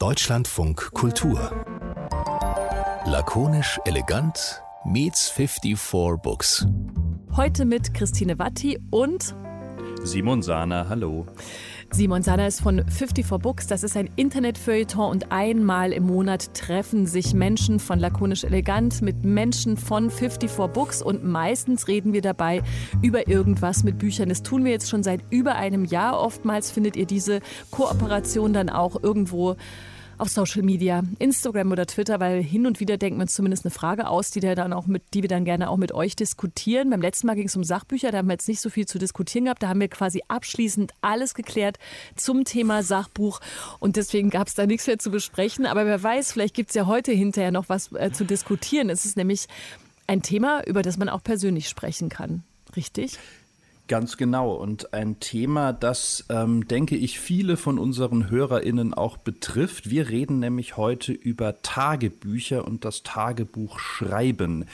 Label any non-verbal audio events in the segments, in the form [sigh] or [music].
Deutschlandfunk Kultur. Lakonisch elegant meets 54 Books. Heute mit Christine Watti und Simon Sahner, hallo. Simon Sana ist von 54 Books. Das ist ein Internetfeuilleton und einmal im Monat treffen sich Menschen von Lakonisch Elegant mit Menschen von 54 Books und meistens reden wir dabei über irgendwas mit Büchern. Das tun wir jetzt schon seit über einem Jahr. Oftmals findet ihr diese Kooperation dann auch irgendwo auf Social Media, Instagram oder Twitter, weil hin und wieder denken wir uns zumindest eine Frage aus, die, dann auch mit, die wir dann gerne auch mit euch diskutieren. Beim letzten Mal ging es um Sachbücher, da haben wir jetzt nicht so viel zu diskutieren gehabt. Da haben wir quasi abschließend alles geklärt zum Thema Sachbuch und deswegen gab es da nichts mehr zu besprechen. Aber wer weiß, vielleicht gibt es ja heute hinterher noch was äh, zu diskutieren. Es ist nämlich ein Thema, über das man auch persönlich sprechen kann. Richtig? Ganz genau. Und ein Thema, das, ähm, denke ich, viele von unseren HörerInnen auch betrifft. Wir reden nämlich heute über Tagebücher und das Tagebuch schreiben.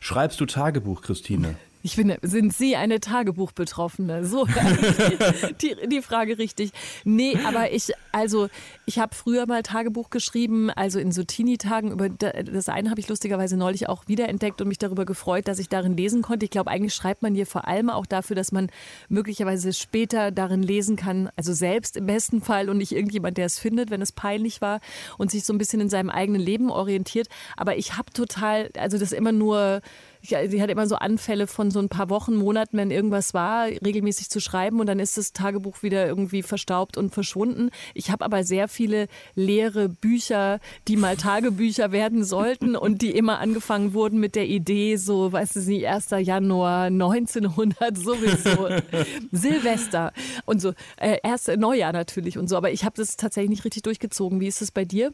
Schreibst du Tagebuch, Christine? Ich finde, sind Sie eine Tagebuchbetroffene? So, [laughs] die, die Frage richtig. Nee, aber ich, also, ich habe früher mal Tagebuch geschrieben, also in so Teenie-Tagen. Das eine habe ich lustigerweise neulich auch wiederentdeckt und mich darüber gefreut, dass ich darin lesen konnte. Ich glaube, eigentlich schreibt man hier vor allem auch dafür, dass man möglicherweise später darin lesen kann, also selbst im besten Fall und nicht irgendjemand, der es findet, wenn es peinlich war und sich so ein bisschen in seinem eigenen Leben orientiert. Aber ich habe total, also das immer nur sie hat immer so Anfälle von so ein paar Wochen, Monaten, wenn irgendwas war, regelmäßig zu schreiben und dann ist das Tagebuch wieder irgendwie verstaubt und verschwunden. Ich habe aber sehr viele leere Bücher, die mal Tagebücher werden sollten [laughs] und die immer angefangen wurden mit der Idee, so, weißt du nicht, 1. Januar 1900 sowieso, [laughs] Silvester und so, äh, erste Neujahr natürlich und so, aber ich habe das tatsächlich nicht richtig durchgezogen. Wie ist es bei dir?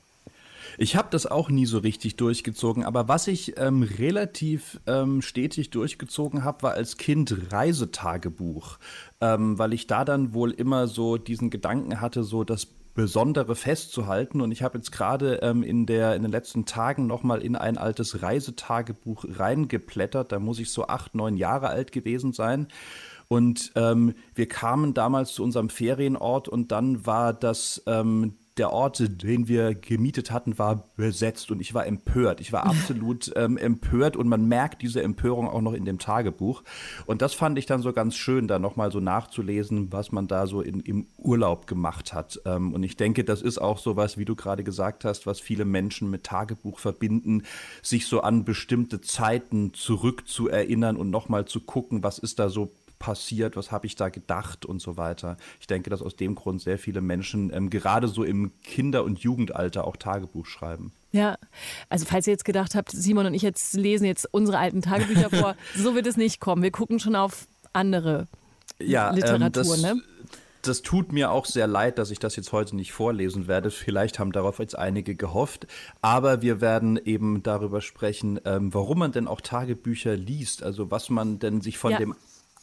Ich habe das auch nie so richtig durchgezogen, aber was ich ähm, relativ ähm, stetig durchgezogen habe, war als Kind Reisetagebuch, ähm, weil ich da dann wohl immer so diesen Gedanken hatte, so das Besondere festzuhalten. Und ich habe jetzt gerade ähm, in, in den letzten Tagen nochmal in ein altes Reisetagebuch reingeplättert. Da muss ich so acht, neun Jahre alt gewesen sein. Und ähm, wir kamen damals zu unserem Ferienort und dann war das ähm, der Ort, den wir gemietet hatten, war besetzt und ich war empört. Ich war [laughs] absolut ähm, empört und man merkt diese Empörung auch noch in dem Tagebuch. Und das fand ich dann so ganz schön, da nochmal so nachzulesen, was man da so in, im Urlaub gemacht hat. Ähm, und ich denke, das ist auch so was, wie du gerade gesagt hast, was viele Menschen mit Tagebuch verbinden, sich so an bestimmte Zeiten zurückzuerinnern und nochmal zu gucken, was ist da so passiert, was habe ich da gedacht und so weiter. Ich denke, dass aus dem Grund sehr viele Menschen ähm, gerade so im Kinder- und Jugendalter auch Tagebuch schreiben. Ja, also falls ihr jetzt gedacht habt, Simon und ich jetzt lesen jetzt unsere alten Tagebücher [laughs] vor, so wird es nicht kommen. Wir gucken schon auf andere ja, Literatur, ähm, das, ne? Das tut mir auch sehr leid, dass ich das jetzt heute nicht vorlesen werde. Vielleicht haben darauf jetzt einige gehofft. Aber wir werden eben darüber sprechen, ähm, warum man denn auch Tagebücher liest. Also was man denn sich von ja. dem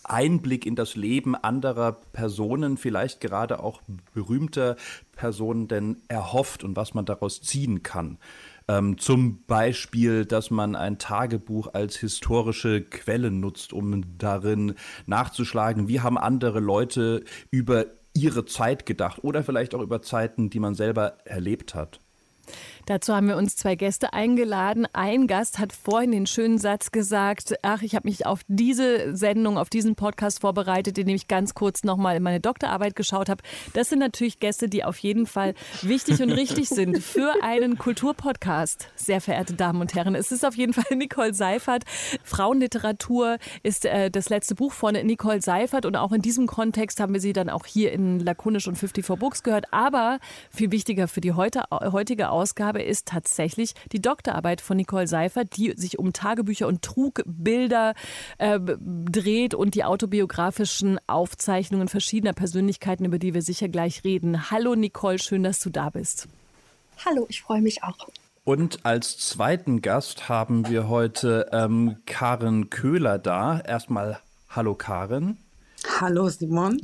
Einblick in das Leben anderer Personen, vielleicht gerade auch berühmter Personen denn erhofft und was man daraus ziehen kann. Ähm, zum Beispiel, dass man ein Tagebuch als historische Quelle nutzt, um darin nachzuschlagen, wie haben andere Leute über ihre Zeit gedacht oder vielleicht auch über Zeiten, die man selber erlebt hat. Dazu haben wir uns zwei Gäste eingeladen. Ein Gast hat vorhin den schönen Satz gesagt, ach, ich habe mich auf diese Sendung, auf diesen Podcast vorbereitet, indem ich ganz kurz nochmal in meine Doktorarbeit geschaut habe. Das sind natürlich Gäste, die auf jeden Fall wichtig und richtig sind für einen Kulturpodcast, sehr verehrte Damen und Herren. Es ist auf jeden Fall Nicole Seifert. Frauenliteratur ist äh, das letzte Buch von Nicole Seifert und auch in diesem Kontext haben wir sie dann auch hier in Lakonisch und 54 Books gehört. Aber viel wichtiger für die heute, heutige Ausgabe habe, ist tatsächlich die Doktorarbeit von Nicole Seifert, die sich um Tagebücher und Trugbilder äh, dreht und die autobiografischen Aufzeichnungen verschiedener Persönlichkeiten, über die wir sicher gleich reden. Hallo Nicole, schön, dass du da bist. Hallo, ich freue mich auch. Und als zweiten Gast haben wir heute ähm, Karen Köhler da. Erstmal Hallo Karen. Hallo Simon.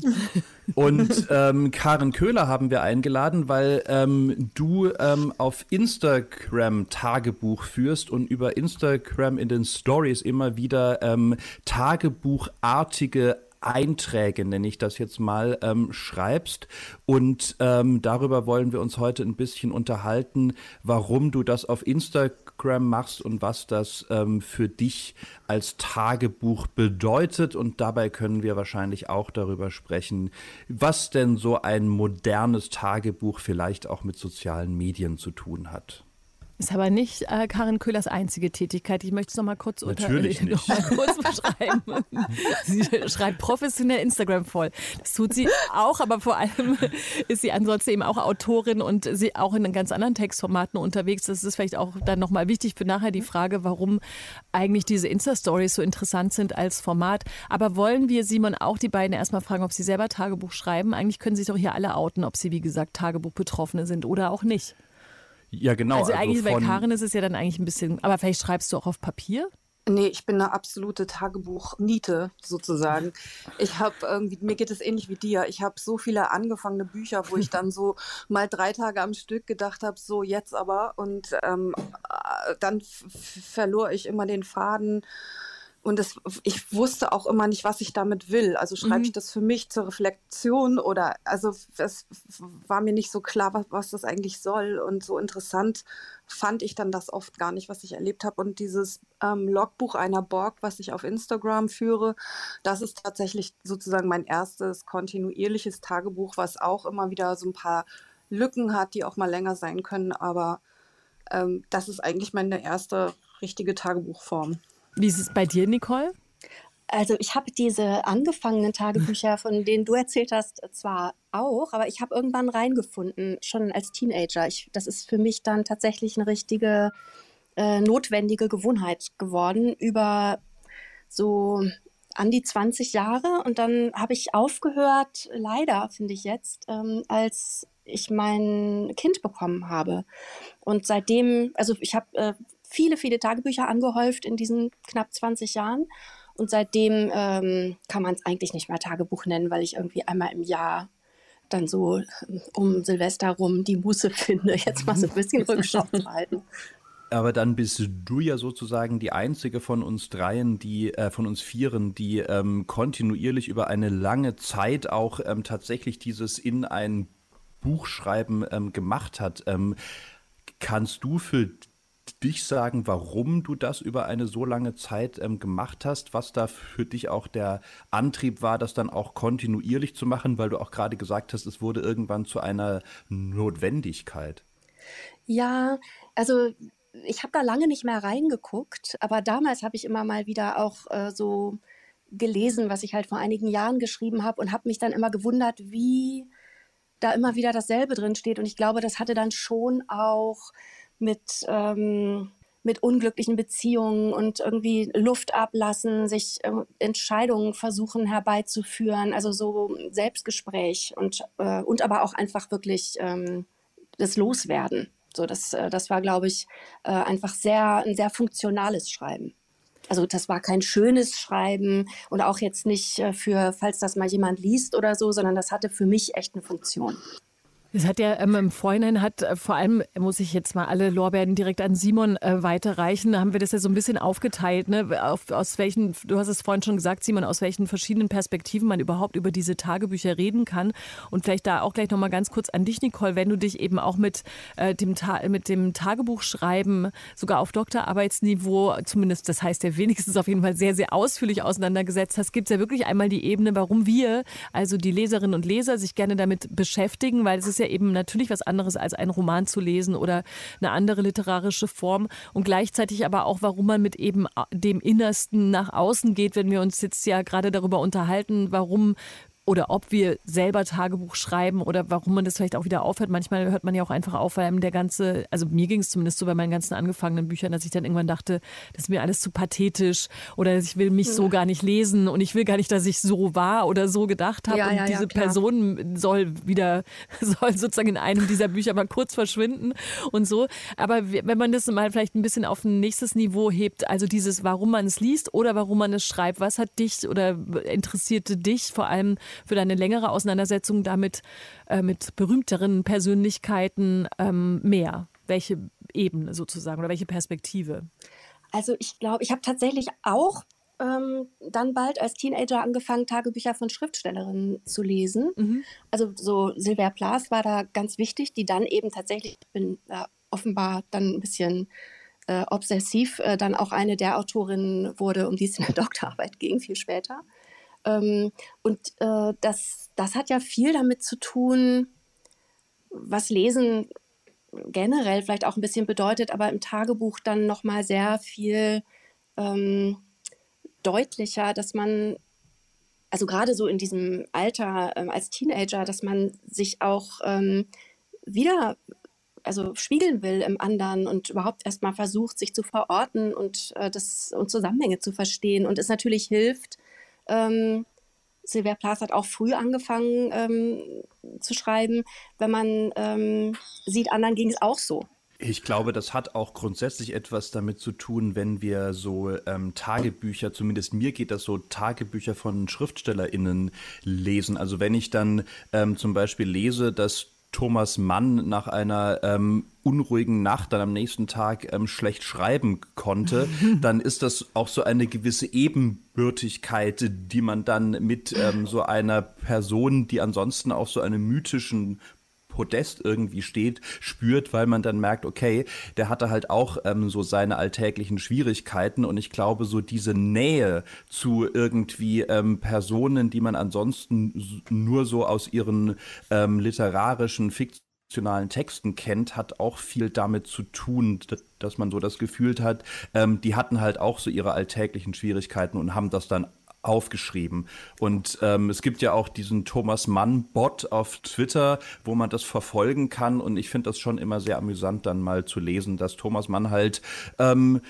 Und ähm, Karen Köhler haben wir eingeladen, weil ähm, du ähm, auf Instagram Tagebuch führst und über Instagram in den Stories immer wieder ähm, tagebuchartige Einträge, nenne ich das jetzt mal, ähm, schreibst. Und ähm, darüber wollen wir uns heute ein bisschen unterhalten, warum du das auf Instagram machst und was das ähm, für dich als Tagebuch bedeutet. Und dabei können wir wahrscheinlich auch darüber sprechen, was denn so ein modernes Tagebuch vielleicht auch mit sozialen Medien zu tun hat. Ist aber nicht äh, Karin Köhlers einzige Tätigkeit. Ich möchte es noch mal kurz, unter, Natürlich äh, [laughs] nicht. Noch mal kurz beschreiben. [laughs] sie schreibt professionell Instagram voll. Das tut sie auch, aber vor allem [laughs] ist sie ansonsten eben auch Autorin und sie auch in ganz anderen Textformaten unterwegs. Das ist vielleicht auch dann noch mal wichtig für nachher die Frage, warum eigentlich diese Insta-Stories so interessant sind als Format. Aber wollen wir, Simon, auch die beiden erstmal fragen, ob sie selber Tagebuch schreiben? Eigentlich können sie sich doch hier alle outen, ob sie, wie gesagt, Tagebuch-Betroffene sind oder auch nicht. Ja, genau. Also, also eigentlich bei Karin ist es ja dann eigentlich ein bisschen, aber vielleicht schreibst du auch auf Papier? Nee, ich bin eine absolute Tagebuch-Niete sozusagen. Ich habe irgendwie, mir geht es ähnlich wie dir. Ich habe so viele angefangene Bücher, wo ich dann so mal drei Tage am Stück gedacht habe, so jetzt aber. Und ähm, äh, dann verlor ich immer den Faden und das, ich wusste auch immer nicht, was ich damit will. Also schreibe mhm. ich das für mich zur Reflexion oder also es war mir nicht so klar, was, was das eigentlich soll. Und so interessant fand ich dann das oft gar nicht, was ich erlebt habe. Und dieses ähm, Logbuch einer Borg, was ich auf Instagram führe, das ist tatsächlich sozusagen mein erstes kontinuierliches Tagebuch, was auch immer wieder so ein paar Lücken hat, die auch mal länger sein können. Aber ähm, das ist eigentlich meine erste richtige Tagebuchform. Wie ist es bei dir, Nicole? Also ich habe diese angefangenen Tagebücher, von denen du erzählt hast, zwar auch, aber ich habe irgendwann reingefunden, schon als Teenager. Ich, das ist für mich dann tatsächlich eine richtige äh, notwendige Gewohnheit geworden über so an die 20 Jahre. Und dann habe ich aufgehört, leider finde ich jetzt, ähm, als ich mein Kind bekommen habe. Und seitdem, also ich habe äh, viele, viele Tagebücher angehäuft in diesen knapp 20 Jahren. Und seitdem ähm, kann man es eigentlich nicht mehr Tagebuch nennen, weil ich irgendwie einmal im Jahr dann so ähm, um Silvester rum die Muße finde, jetzt mal so ein bisschen [laughs] Rückschau zu halten. Aber dann bist du ja sozusagen die einzige von uns dreien, die äh, von uns vieren, die ähm, kontinuierlich über eine lange Zeit auch ähm, tatsächlich dieses in ein Buchschreiben ähm, gemacht hat. Ähm, kannst du für dich sagen, warum du das über eine so lange Zeit ähm, gemacht hast, was da für dich auch der Antrieb war, das dann auch kontinuierlich zu machen, weil du auch gerade gesagt hast, es wurde irgendwann zu einer Notwendigkeit. Ja, also ich habe da lange nicht mehr reingeguckt, aber damals habe ich immer mal wieder auch äh, so gelesen, was ich halt vor einigen Jahren geschrieben habe und habe mich dann immer gewundert, wie da immer wieder dasselbe drin steht. Und ich glaube, das hatte dann schon auch mit, ähm, mit unglücklichen Beziehungen und irgendwie Luft ablassen, sich äh, Entscheidungen versuchen herbeizuführen, also so Selbstgespräch und, äh, und aber auch einfach wirklich ähm, das Loswerden. So, das, äh, das war, glaube ich, äh, einfach sehr, ein sehr funktionales Schreiben. Also das war kein schönes Schreiben und auch jetzt nicht äh, für, falls das mal jemand liest oder so, sondern das hatte für mich echt eine Funktion. Es hat ja ähm, im Vorhinein hat äh, vor allem, muss ich jetzt mal alle Lorbeeren direkt an Simon äh, weiterreichen, haben wir das ja so ein bisschen aufgeteilt, ne? Auf, aus welchen, du hast es vorhin schon gesagt, Simon, aus welchen verschiedenen Perspektiven man überhaupt über diese Tagebücher reden kann. Und vielleicht da auch gleich nochmal ganz kurz an dich, Nicole, wenn du dich eben auch mit, äh, dem, Ta mit dem Tagebuchschreiben sogar auf Doktorarbeitsniveau, zumindest das heißt ja wenigstens auf jeden Fall sehr, sehr ausführlich auseinandergesetzt hast, gibt es ja wirklich einmal die Ebene, warum wir, also die Leserinnen und Leser, sich gerne damit beschäftigen, weil es ist ja ja eben natürlich was anderes als einen Roman zu lesen oder eine andere literarische Form. Und gleichzeitig aber auch, warum man mit eben dem Innersten nach außen geht, wenn wir uns jetzt ja gerade darüber unterhalten, warum oder ob wir selber Tagebuch schreiben oder warum man das vielleicht auch wieder aufhört. Manchmal hört man ja auch einfach auf, weil einem der ganze, also mir ging es zumindest so bei meinen ganzen angefangenen Büchern, dass ich dann irgendwann dachte, das ist mir alles zu pathetisch oder ich will mich so gar nicht lesen und ich will gar nicht, dass ich so war oder so gedacht habe. Ja, und ja, diese ja, Person soll wieder, [laughs] soll sozusagen in einem dieser Bücher mal kurz verschwinden und so. Aber wenn man das mal vielleicht ein bisschen auf ein nächstes Niveau hebt, also dieses, warum man es liest oder warum man es schreibt, was hat dich oder interessierte dich vor allem für deine längere Auseinandersetzung damit äh, mit berühmteren Persönlichkeiten ähm, mehr? Welche Ebene sozusagen oder welche Perspektive? Also ich glaube, ich habe tatsächlich auch ähm, dann bald als Teenager angefangen, Tagebücher von Schriftstellerinnen zu lesen. Mhm. Also so Sylvia Plath war da ganz wichtig, die dann eben tatsächlich, ich bin äh, offenbar dann ein bisschen äh, obsessiv, äh, dann auch eine der Autorinnen wurde, um die es in der [laughs] Doktorarbeit ging, viel später. Ähm, und äh, das, das hat ja viel damit zu tun, was Lesen generell vielleicht auch ein bisschen bedeutet, aber im Tagebuch dann nochmal sehr viel ähm, deutlicher, dass man, also gerade so in diesem Alter ähm, als Teenager, dass man sich auch ähm, wieder also spiegeln will im anderen und überhaupt erstmal versucht, sich zu verorten und äh, das und Zusammenhänge zu verstehen und es natürlich hilft. Ähm, Sylvia Plath hat auch früh angefangen ähm, zu schreiben. Wenn man ähm, sieht, anderen ging es auch so. Ich glaube, das hat auch grundsätzlich etwas damit zu tun, wenn wir so ähm, Tagebücher, zumindest mir geht das so, Tagebücher von SchriftstellerInnen lesen. Also wenn ich dann ähm, zum Beispiel lese, dass Thomas Mann nach einer ähm, unruhigen Nacht dann am nächsten Tag ähm, schlecht schreiben konnte, [laughs] dann ist das auch so eine gewisse Ebenbürtigkeit, die man dann mit ähm, so einer Person, die ansonsten auf so einem mythischen Podest irgendwie steht, spürt, weil man dann merkt, okay, der hatte halt auch ähm, so seine alltäglichen Schwierigkeiten. Und ich glaube, so diese Nähe zu irgendwie ähm, Personen, die man ansonsten nur so aus ihren ähm, literarischen fiktionalen Texten kennt, hat auch viel damit zu tun, dass man so das Gefühl hat, ähm, die hatten halt auch so ihre alltäglichen Schwierigkeiten und haben das dann aufgeschrieben. Und ähm, es gibt ja auch diesen Thomas Mann-Bot auf Twitter, wo man das verfolgen kann. Und ich finde das schon immer sehr amüsant, dann mal zu lesen, dass Thomas Mann halt ähm,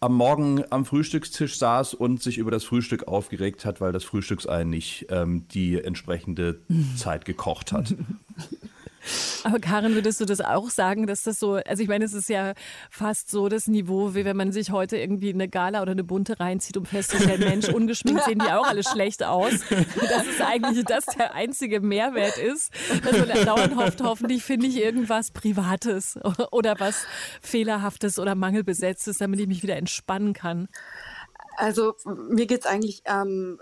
am Morgen am Frühstückstisch saß und sich über das Frühstück aufgeregt hat, weil das Frühstücksei nicht ähm, die entsprechende Zeit gekocht hat. [laughs] Aber Karin, würdest du das auch sagen, dass das so, also ich meine, es ist ja fast so das Niveau, wie wenn man sich heute irgendwie eine Gala oder eine bunte reinzieht, um festzustellen, Mensch, [laughs] ungeschminkt sehen die auch alle schlecht aus. Das ist eigentlich das der einzige Mehrwert ist, dass man dauernd hofft, hoffentlich finde ich irgendwas Privates oder was Fehlerhaftes oder Mangelbesetztes, damit ich mich wieder entspannen kann. Also mir geht es eigentlich ähm,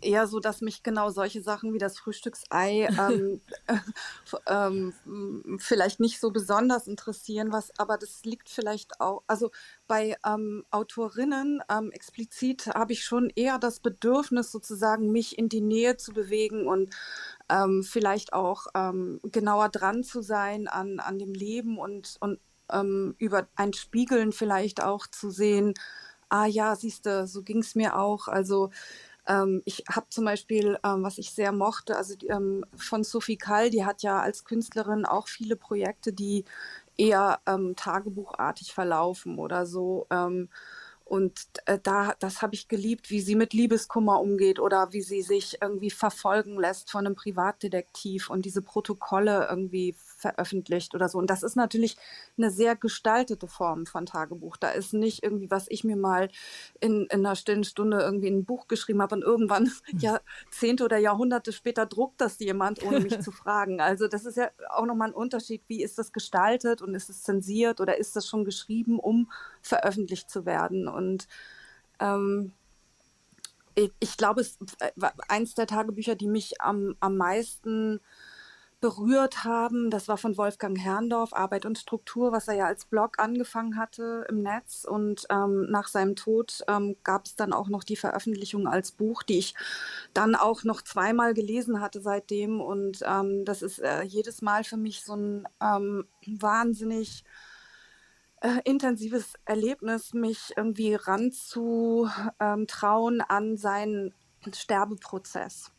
eher so, dass mich genau solche Sachen wie das Frühstücksei ähm, [laughs] äh, ähm, vielleicht nicht so besonders interessieren, was, aber das liegt vielleicht auch, also bei ähm, Autorinnen ähm, explizit habe ich schon eher das Bedürfnis, sozusagen mich in die Nähe zu bewegen und ähm, vielleicht auch ähm, genauer dran zu sein an, an dem Leben und, und über ein Spiegeln vielleicht auch zu sehen, ah ja, siehst du, so ging es mir auch. Also ähm, ich habe zum Beispiel, ähm, was ich sehr mochte, also ähm, von Sophie Kall, die hat ja als Künstlerin auch viele Projekte, die eher ähm, tagebuchartig verlaufen oder so. Ähm, und äh, da, das habe ich geliebt, wie sie mit Liebeskummer umgeht oder wie sie sich irgendwie verfolgen lässt von einem Privatdetektiv und diese Protokolle irgendwie veröffentlicht oder so. Und das ist natürlich eine sehr gestaltete Form von Tagebuch. Da ist nicht irgendwie, was ich mir mal in, in einer stillen Stunde irgendwie in ein Buch geschrieben habe und irgendwann. [laughs] Jahrzehnte oder Jahrhunderte später druckt das jemand, ohne mich zu [laughs] fragen. Also das ist ja auch nochmal ein Unterschied. Wie ist das gestaltet und ist es zensiert oder ist das schon geschrieben, um veröffentlicht zu werden? Und ähm, ich, ich glaube, es äh, eins der Tagebücher, die mich am, am meisten berührt haben. Das war von Wolfgang Herrndorf, Arbeit und Struktur, was er ja als Blog angefangen hatte im Netz. Und ähm, nach seinem Tod ähm, gab es dann auch noch die Veröffentlichung als Buch, die ich dann auch noch zweimal gelesen hatte seitdem. Und ähm, das ist äh, jedes Mal für mich so ein ähm, wahnsinnig äh, intensives Erlebnis, mich irgendwie ranzutrauen an seinen Sterbeprozess.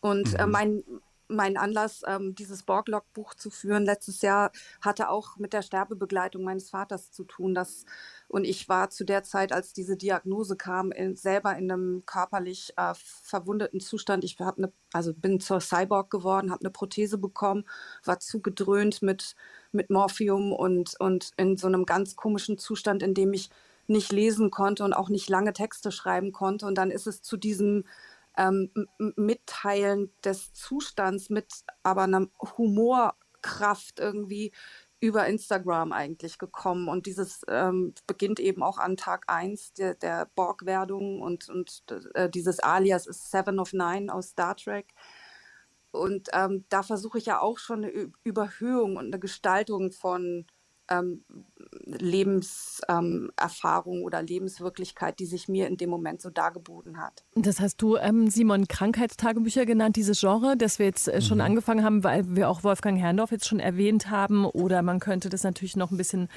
Und äh, mhm. mein, mein Anlass, ähm, dieses Borglog-Buch zu führen letztes Jahr, hatte auch mit der Sterbebegleitung meines Vaters zu tun. Das, und ich war zu der Zeit, als diese Diagnose kam, in, selber in einem körperlich äh, verwundeten Zustand. Ich hab ne, also bin zur Cyborg geworden, habe eine Prothese bekommen, war zugedröhnt mit, mit Morphium und, und in so einem ganz komischen Zustand, in dem ich nicht lesen konnte und auch nicht lange Texte schreiben konnte. Und dann ist es zu diesem ähm, Mitteilen des Zustands mit aber einem Humor Kraft irgendwie über Instagram eigentlich gekommen. Und dieses ähm, beginnt eben auch an Tag 1 der, der Borg-Werdung und, und äh, dieses Alias ist Seven of Nine aus Star Trek. Und ähm, da versuche ich ja auch schon eine Überhöhung und eine Gestaltung von ähm, Lebenserfahrung ähm, oder Lebenswirklichkeit, die sich mir in dem Moment so dargeboten hat. Das hast du, ähm, Simon, Krankheitstagebücher genannt, dieses Genre, das wir jetzt äh, schon mhm. angefangen haben, weil wir auch Wolfgang Herrndorf jetzt schon erwähnt haben. Oder man könnte das natürlich noch ein bisschen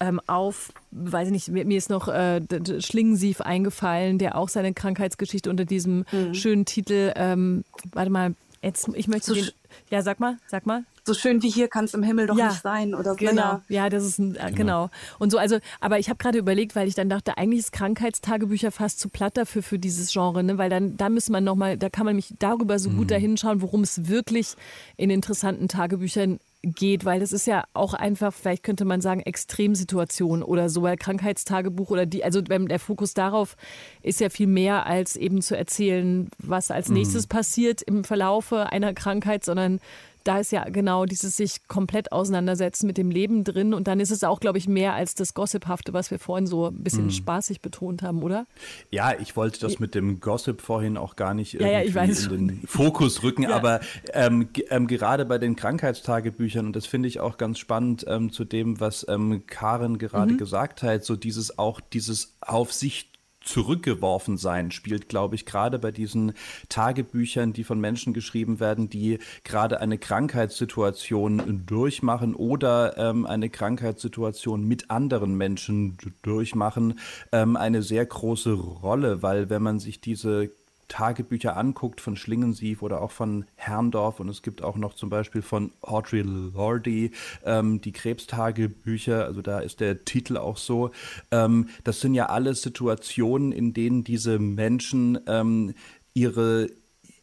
ähm, auf, weiß ich nicht, mir, mir ist noch äh, Schlingensief eingefallen, der auch seine Krankheitsgeschichte unter diesem mhm. schönen Titel, ähm, warte mal, jetzt, ich möchte so den, ja, sag mal, sag mal so schön wie hier kann es im Himmel doch ja, nicht sein oder genau ja. ja das ist ein, äh, genau. genau. und so also aber ich habe gerade überlegt weil ich dann dachte eigentlich ist Krankheitstagebücher fast zu platt dafür für dieses Genre ne weil dann da müsste man noch mal da kann man mich darüber so mhm. gut dahinschauen worum es wirklich in interessanten Tagebüchern geht, weil das ist ja auch einfach, vielleicht könnte man sagen, Extremsituation oder so, ein Krankheitstagebuch oder die, also der Fokus darauf ist ja viel mehr als eben zu erzählen, was als mhm. nächstes mhm. passiert im Verlaufe einer Krankheit, sondern da ist ja genau dieses sich komplett auseinandersetzen mit dem Leben drin. Und dann ist es auch, glaube ich, mehr als das Gossiphafte, was wir vorhin so ein bisschen mm. spaßig betont haben, oder? Ja, ich wollte das mit dem Gossip vorhin auch gar nicht ja, ja, in den Fokus rücken, ja. aber ähm, ähm, gerade bei den Krankheitstagebüchern, und das finde ich auch ganz spannend ähm, zu dem, was ähm, Karen gerade mhm. gesagt hat, so dieses auch dieses auf sich zurückgeworfen sein spielt, glaube ich, gerade bei diesen Tagebüchern, die von Menschen geschrieben werden, die gerade eine Krankheitssituation durchmachen oder ähm, eine Krankheitssituation mit anderen Menschen durchmachen, ähm, eine sehr große Rolle, weil wenn man sich diese Tagebücher anguckt von Schlingensief oder auch von Herrndorf und es gibt auch noch zum Beispiel von Audrey Lordy ähm, die Krebstagebücher, also da ist der Titel auch so. Ähm, das sind ja alles Situationen, in denen diese Menschen ähm, ihre,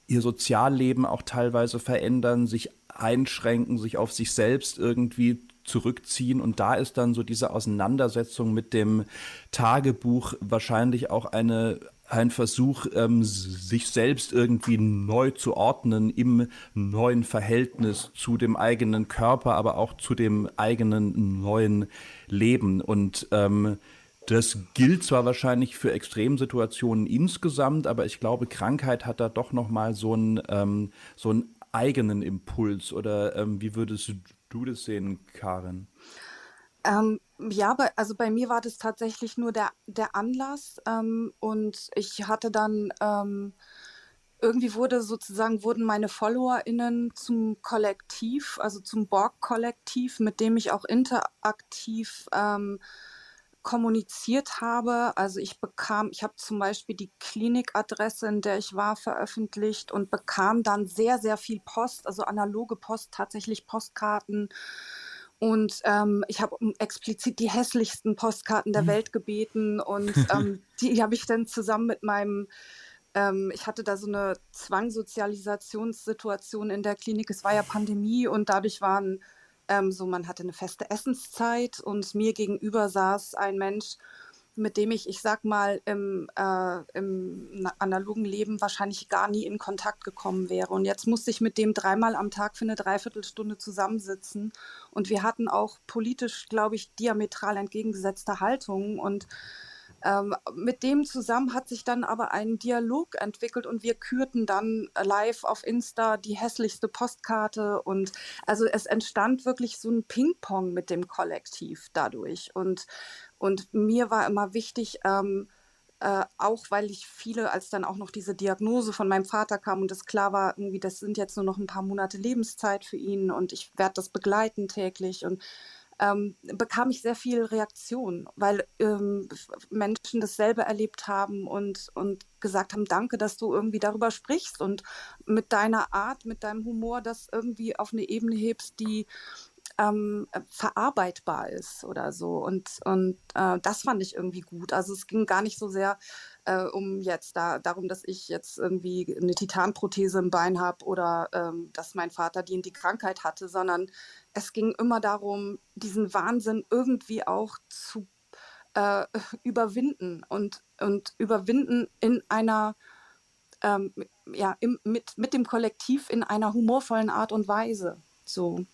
ihr Sozialleben auch teilweise verändern, sich einschränken, sich auf sich selbst irgendwie zurückziehen. Und da ist dann so diese Auseinandersetzung mit dem Tagebuch wahrscheinlich auch eine ein Versuch, ähm, sich selbst irgendwie neu zu ordnen im neuen Verhältnis zu dem eigenen Körper, aber auch zu dem eigenen neuen Leben. Und ähm, das gilt zwar wahrscheinlich für Extremsituationen insgesamt, aber ich glaube, Krankheit hat da doch noch mal so einen ähm, so einen eigenen Impuls. Oder ähm, wie würdest du das sehen, Karin? Ähm, ja, also bei mir war das tatsächlich nur der, der Anlass ähm, und ich hatte dann ähm, irgendwie wurde sozusagen wurden meine FollowerInnen zum Kollektiv, also zum Borg-Kollektiv, mit dem ich auch interaktiv ähm, kommuniziert habe. Also ich bekam, ich habe zum Beispiel die Klinikadresse, in der ich war, veröffentlicht und bekam dann sehr, sehr viel Post, also analoge Post, tatsächlich Postkarten und ähm, ich habe um explizit die hässlichsten Postkarten der mhm. Welt gebeten und [laughs] ähm, die habe ich dann zusammen mit meinem, ähm, ich hatte da so eine Zwangssozialisationssituation in der Klinik. Es war ja Pandemie und dadurch waren ähm, so, man hatte eine feste Essenszeit und mir gegenüber saß ein Mensch, mit dem ich, ich sag mal, im, äh, im analogen Leben wahrscheinlich gar nie in Kontakt gekommen wäre. Und jetzt musste ich mit dem dreimal am Tag für eine Dreiviertelstunde zusammensitzen. Und wir hatten auch politisch, glaube ich, diametral entgegengesetzte Haltungen. Und ähm, mit dem zusammen hat sich dann aber ein Dialog entwickelt und wir kürten dann live auf Insta die hässlichste Postkarte und also es entstand wirklich so ein Ping-Pong mit dem Kollektiv dadurch und und mir war immer wichtig, ähm, äh, auch weil ich viele, als dann auch noch diese Diagnose von meinem Vater kam und es klar war, irgendwie, das sind jetzt nur noch ein paar Monate Lebenszeit für ihn und ich werde das begleiten täglich und ähm, bekam ich sehr viel Reaktion, weil ähm, Menschen dasselbe erlebt haben und, und gesagt haben, danke, dass du irgendwie darüber sprichst und mit deiner Art, mit deinem Humor das irgendwie auf eine Ebene hebst, die ähm, verarbeitbar ist oder so. Und, und äh, das fand ich irgendwie gut. Also es ging gar nicht so sehr äh, um jetzt da darum, dass ich jetzt irgendwie eine Titanprothese im Bein habe oder ähm, dass mein Vater die in die Krankheit hatte, sondern es ging immer darum, diesen Wahnsinn irgendwie auch zu äh, überwinden und, und überwinden in einer ähm, ja, im, mit, mit dem Kollektiv in einer humorvollen Art und Weise. So.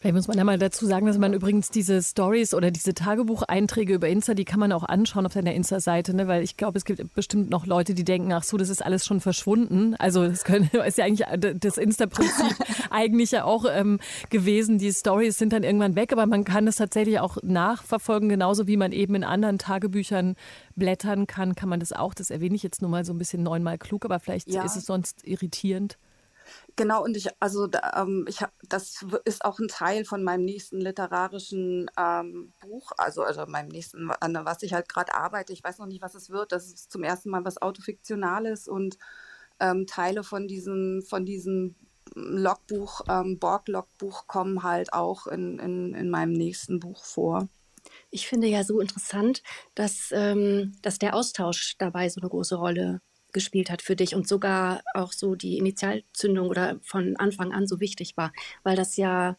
Vielleicht muss man ja mal dazu sagen, dass man übrigens diese Stories oder diese Tagebucheinträge über Insta, die kann man auch anschauen auf seiner Insta-Seite, ne? weil ich glaube, es gibt bestimmt noch Leute, die denken, ach so, das ist alles schon verschwunden. Also das können, [laughs] ist ja eigentlich das Insta-Prinzip [laughs] eigentlich ja auch ähm, gewesen. Die Stories sind dann irgendwann weg, aber man kann es tatsächlich auch nachverfolgen, genauso wie man eben in anderen Tagebüchern blättern kann, kann man das auch. Das erwähne ich jetzt nur mal so ein bisschen neunmal klug, aber vielleicht ja. ist es sonst irritierend. Genau, und ich, also ähm, ich hab, das ist auch ein Teil von meinem nächsten literarischen ähm, Buch, also, also meinem nächsten, an was ich halt gerade arbeite. Ich weiß noch nicht, was es wird. Das ist zum ersten Mal was Autofiktionales und ähm, Teile von diesem, von diesem Logbuch, ähm, Borg-Logbuch kommen halt auch in, in, in meinem nächsten Buch vor. Ich finde ja so interessant, dass, ähm, dass der Austausch dabei so eine große Rolle gespielt hat für dich und sogar auch so die Initialzündung oder von Anfang an so wichtig war, weil das ja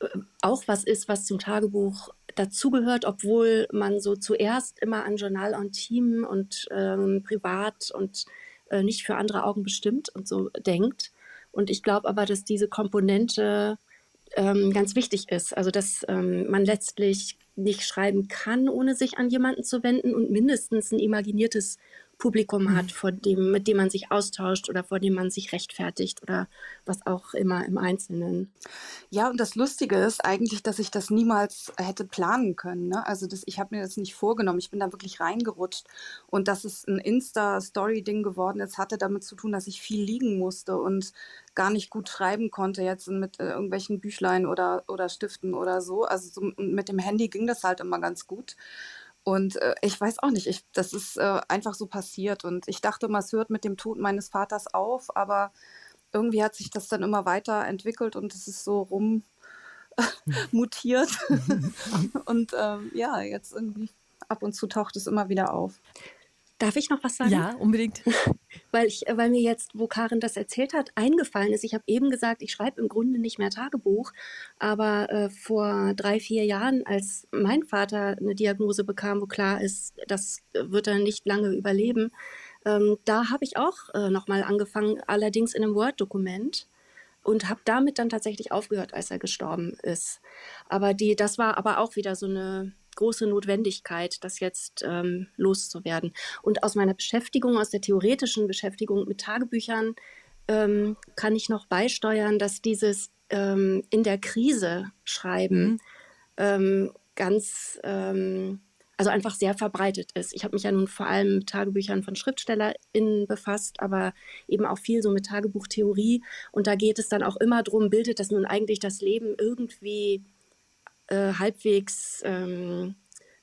äh, auch was ist, was zum Tagebuch dazugehört, obwohl man so zuerst immer an Journal Intime und ähm, privat und äh, nicht für andere Augen bestimmt und so denkt. Und ich glaube aber, dass diese Komponente ähm, ganz wichtig ist. Also dass ähm, man letztlich nicht schreiben kann, ohne sich an jemanden zu wenden und mindestens ein imaginiertes Publikum mhm. hat, vor dem, mit dem man sich austauscht oder vor dem man sich rechtfertigt oder was auch immer im Einzelnen. Ja, und das Lustige ist eigentlich, dass ich das niemals hätte planen können. Ne? Also das, ich habe mir das nicht vorgenommen. Ich bin da wirklich reingerutscht. Und dass es ein Insta-Story-Ding geworden ist, hatte damit zu tun, dass ich viel liegen musste und gar nicht gut schreiben konnte jetzt mit äh, irgendwelchen Büchlein oder, oder Stiften oder so. Also so, mit dem Handy ging das halt immer ganz gut. Und äh, ich weiß auch nicht, ich, das ist äh, einfach so passiert. Und ich dachte immer, es hört mit dem Tod meines Vaters auf, aber irgendwie hat sich das dann immer weiterentwickelt und es ist so rum [laughs] mutiert. [laughs] und ähm, ja, jetzt irgendwie ab und zu taucht es immer wieder auf. Darf ich noch was sagen? Ja, unbedingt. [laughs] weil, ich, weil mir jetzt, wo Karin das erzählt hat, eingefallen ist. Ich habe eben gesagt, ich schreibe im Grunde nicht mehr Tagebuch. Aber äh, vor drei, vier Jahren, als mein Vater eine Diagnose bekam, wo klar ist, das wird er nicht lange überleben, ähm, da habe ich auch äh, nochmal angefangen, allerdings in einem Word-Dokument und habe damit dann tatsächlich aufgehört, als er gestorben ist. Aber die, das war aber auch wieder so eine große Notwendigkeit, das jetzt ähm, loszuwerden. Und aus meiner Beschäftigung, aus der theoretischen Beschäftigung mit Tagebüchern, ähm, kann ich noch beisteuern, dass dieses ähm, in der Krise schreiben mhm. Ähm, ganz, ähm, also einfach sehr verbreitet ist. Ich habe mich ja nun vor allem mit Tagebüchern von SchriftstellerInnen befasst, aber eben auch viel so mit Tagebuchtheorie. Und da geht es dann auch immer darum, bildet das nun eigentlich das Leben irgendwie äh, halbwegs ähm,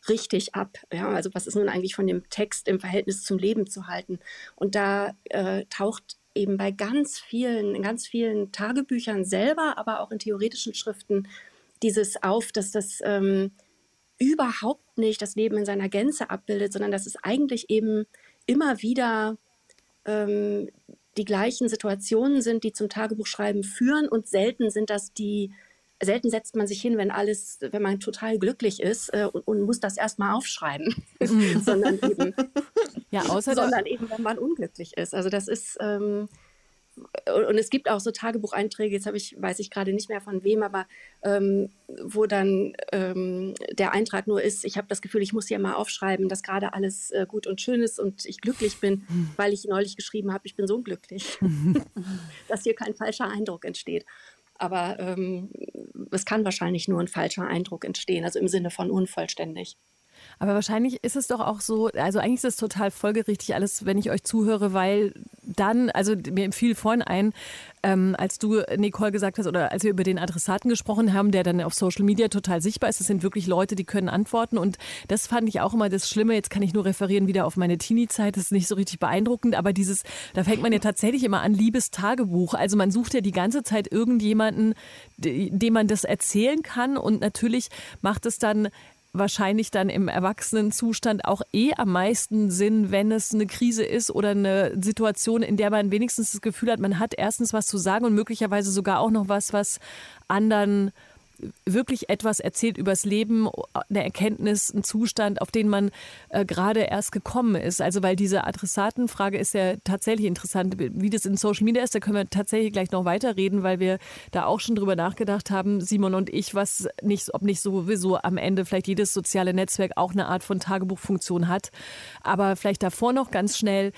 richtig ab. Ja? Also was ist nun eigentlich von dem Text im Verhältnis zum Leben zu halten? Und da äh, taucht eben bei ganz vielen, ganz vielen Tagebüchern selber, aber auch in theoretischen Schriften dieses auf, dass das ähm, überhaupt nicht das Leben in seiner Gänze abbildet, sondern dass es eigentlich eben immer wieder ähm, die gleichen Situationen sind, die zum Tagebuchschreiben führen und selten sind das die selten setzt man sich hin, wenn alles, wenn man total glücklich ist äh, und, und, muss das erstmal aufschreiben, mhm. [laughs] sondern eben, ja, außer sondern eben, wenn man unglücklich ist. Also das ist ähm, und es gibt auch so Tagebucheinträge, jetzt habe ich, weiß ich gerade nicht mehr von wem, aber ähm, wo dann ähm, der Eintrag nur ist, ich habe das Gefühl, ich muss hier mal aufschreiben, dass gerade alles äh, gut und schön ist und ich glücklich bin, mhm. weil ich neulich geschrieben habe, ich bin so unglücklich, [laughs] dass hier kein falscher Eindruck entsteht. Aber ähm, es kann wahrscheinlich nur ein falscher Eindruck entstehen, also im Sinne von unvollständig. Aber wahrscheinlich ist es doch auch so, also eigentlich ist es total folgerichtig alles, wenn ich euch zuhöre, weil dann, also mir fiel vorhin ein, ähm, als du, Nicole, gesagt hast, oder als wir über den Adressaten gesprochen haben, der dann auf Social Media total sichtbar ist, das sind wirklich Leute, die können antworten. Und das fand ich auch immer das Schlimme. Jetzt kann ich nur referieren wieder auf meine Teenie-Zeit. Das ist nicht so richtig beeindruckend, aber dieses, da fängt man ja tatsächlich immer an, Liebestagebuch. Also man sucht ja die ganze Zeit irgendjemanden, dem man das erzählen kann. Und natürlich macht es dann wahrscheinlich dann im Erwachsenenzustand auch eh am meisten Sinn, wenn es eine Krise ist oder eine Situation, in der man wenigstens das Gefühl hat, man hat erstens was zu sagen und möglicherweise sogar auch noch was, was anderen wirklich etwas erzählt übers Leben, eine Erkenntnis, ein Zustand, auf den man äh, gerade erst gekommen ist. Also weil diese Adressatenfrage ist ja tatsächlich interessant. Wie das in Social Media ist, da können wir tatsächlich gleich noch weiterreden, weil wir da auch schon drüber nachgedacht haben, Simon und ich, was nicht, ob nicht sowieso am Ende vielleicht jedes soziale Netzwerk auch eine Art von Tagebuchfunktion hat. Aber vielleicht davor noch ganz schnell,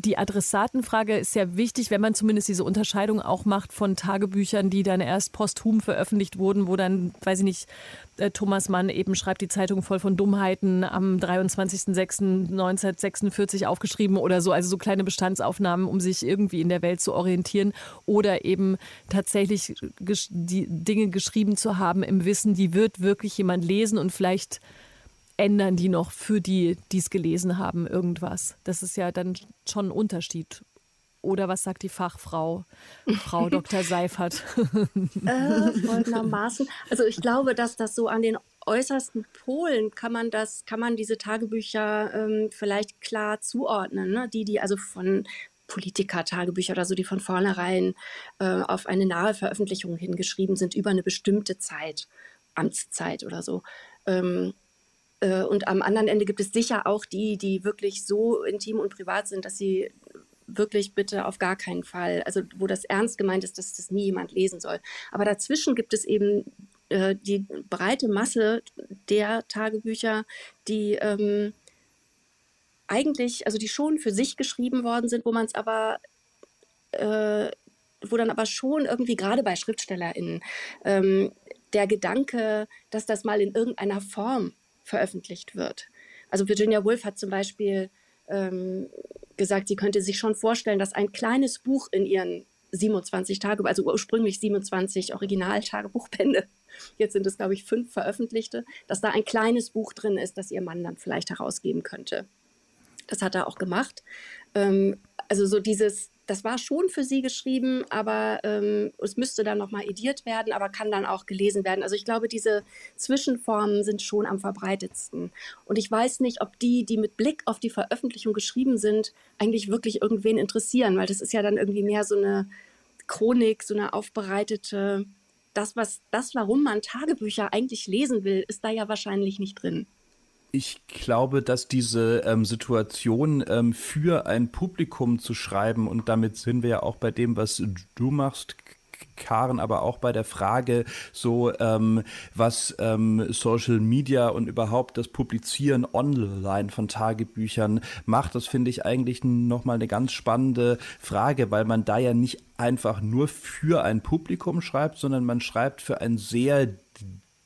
die Adressatenfrage ist ja wichtig, wenn man zumindest diese Unterscheidung auch macht von Tagebüchern, die dann erst posthum veröffentlicht wurden, wo dann, weiß ich nicht, äh, Thomas Mann eben schreibt die Zeitung voll von Dummheiten am 23.06.1946 aufgeschrieben oder so, also so kleine Bestandsaufnahmen, um sich irgendwie in der Welt zu orientieren oder eben tatsächlich die Dinge geschrieben zu haben im Wissen, die wird wirklich jemand lesen und vielleicht ändern die noch für die, die es gelesen haben, irgendwas? Das ist ja dann schon ein Unterschied. Oder was sagt die Fachfrau, [laughs] Frau Dr. Seifert? äh, folgendermaßen. Also ich glaube, dass das so an den äußersten Polen kann man das, kann man diese Tagebücher ähm, vielleicht klar zuordnen. Ne? Die, die also von Politiker-Tagebücher oder so, die von vornherein äh, auf eine nahe Veröffentlichung hingeschrieben sind über eine bestimmte Zeit, Amtszeit oder so. Ähm, äh, und am anderen Ende gibt es sicher auch die, die wirklich so intim und privat sind, dass sie wirklich bitte auf gar keinen Fall, also wo das ernst gemeint ist, dass das nie jemand lesen soll. Aber dazwischen gibt es eben äh, die breite Masse der Tagebücher, die ähm, eigentlich, also die schon für sich geschrieben worden sind, wo man es aber, äh, wo dann aber schon irgendwie gerade bei SchriftstellerInnen ähm, der Gedanke, dass das mal in irgendeiner Form veröffentlicht wird. Also Virginia Woolf hat zum Beispiel ähm, gesagt, sie könnte sich schon vorstellen, dass ein kleines Buch in ihren 27 Tage, also ursprünglich 27 Original-Tagebuchbände, [laughs] jetzt sind es, glaube ich, fünf veröffentlichte, dass da ein kleines Buch drin ist, das ihr Mann dann vielleicht herausgeben könnte. Das hat er auch gemacht. Ähm, also so dieses, das war schon für sie geschrieben, aber ähm, es müsste dann nochmal ediert werden, aber kann dann auch gelesen werden. Also ich glaube, diese Zwischenformen sind schon am verbreitetsten. Und ich weiß nicht, ob die, die mit Blick auf die Veröffentlichung geschrieben sind, eigentlich wirklich irgendwen interessieren, weil das ist ja dann irgendwie mehr so eine Chronik, so eine aufbereitete, das, was, das, warum man Tagebücher eigentlich lesen will, ist da ja wahrscheinlich nicht drin. Ich glaube, dass diese ähm, Situation ähm, für ein Publikum zu schreiben, und damit sind wir ja auch bei dem, was du machst, Karen, aber auch bei der Frage, so ähm, was ähm, Social Media und überhaupt das Publizieren online von Tagebüchern macht, das finde ich eigentlich nochmal eine ganz spannende Frage, weil man da ja nicht einfach nur für ein Publikum schreibt, sondern man schreibt für ein sehr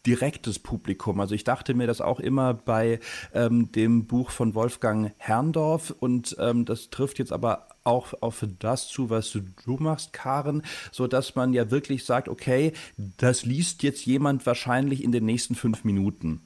direktes Publikum. Also ich dachte mir das auch immer bei ähm, dem Buch von Wolfgang Herrndorf und ähm, das trifft jetzt aber auch auf das zu, was du, machst, Karen, so dass man ja wirklich sagt, okay, das liest jetzt jemand wahrscheinlich in den nächsten fünf Minuten.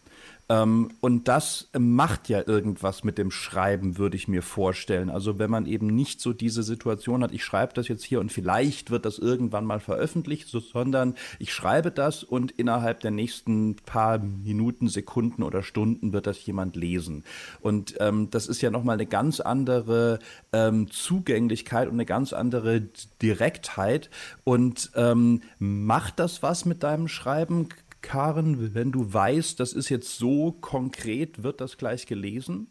Ähm, und das macht ja irgendwas mit dem Schreiben, würde ich mir vorstellen. Also wenn man eben nicht so diese Situation hat, ich schreibe das jetzt hier und vielleicht wird das irgendwann mal veröffentlicht, so, sondern ich schreibe das und innerhalb der nächsten paar Minuten, Sekunden oder Stunden wird das jemand lesen. Und ähm, das ist ja nochmal eine ganz andere ähm, Zugänglichkeit und eine ganz andere Direktheit. Und ähm, macht das was mit deinem Schreiben? Karen, wenn du weißt, das ist jetzt so konkret, wird das gleich gelesen?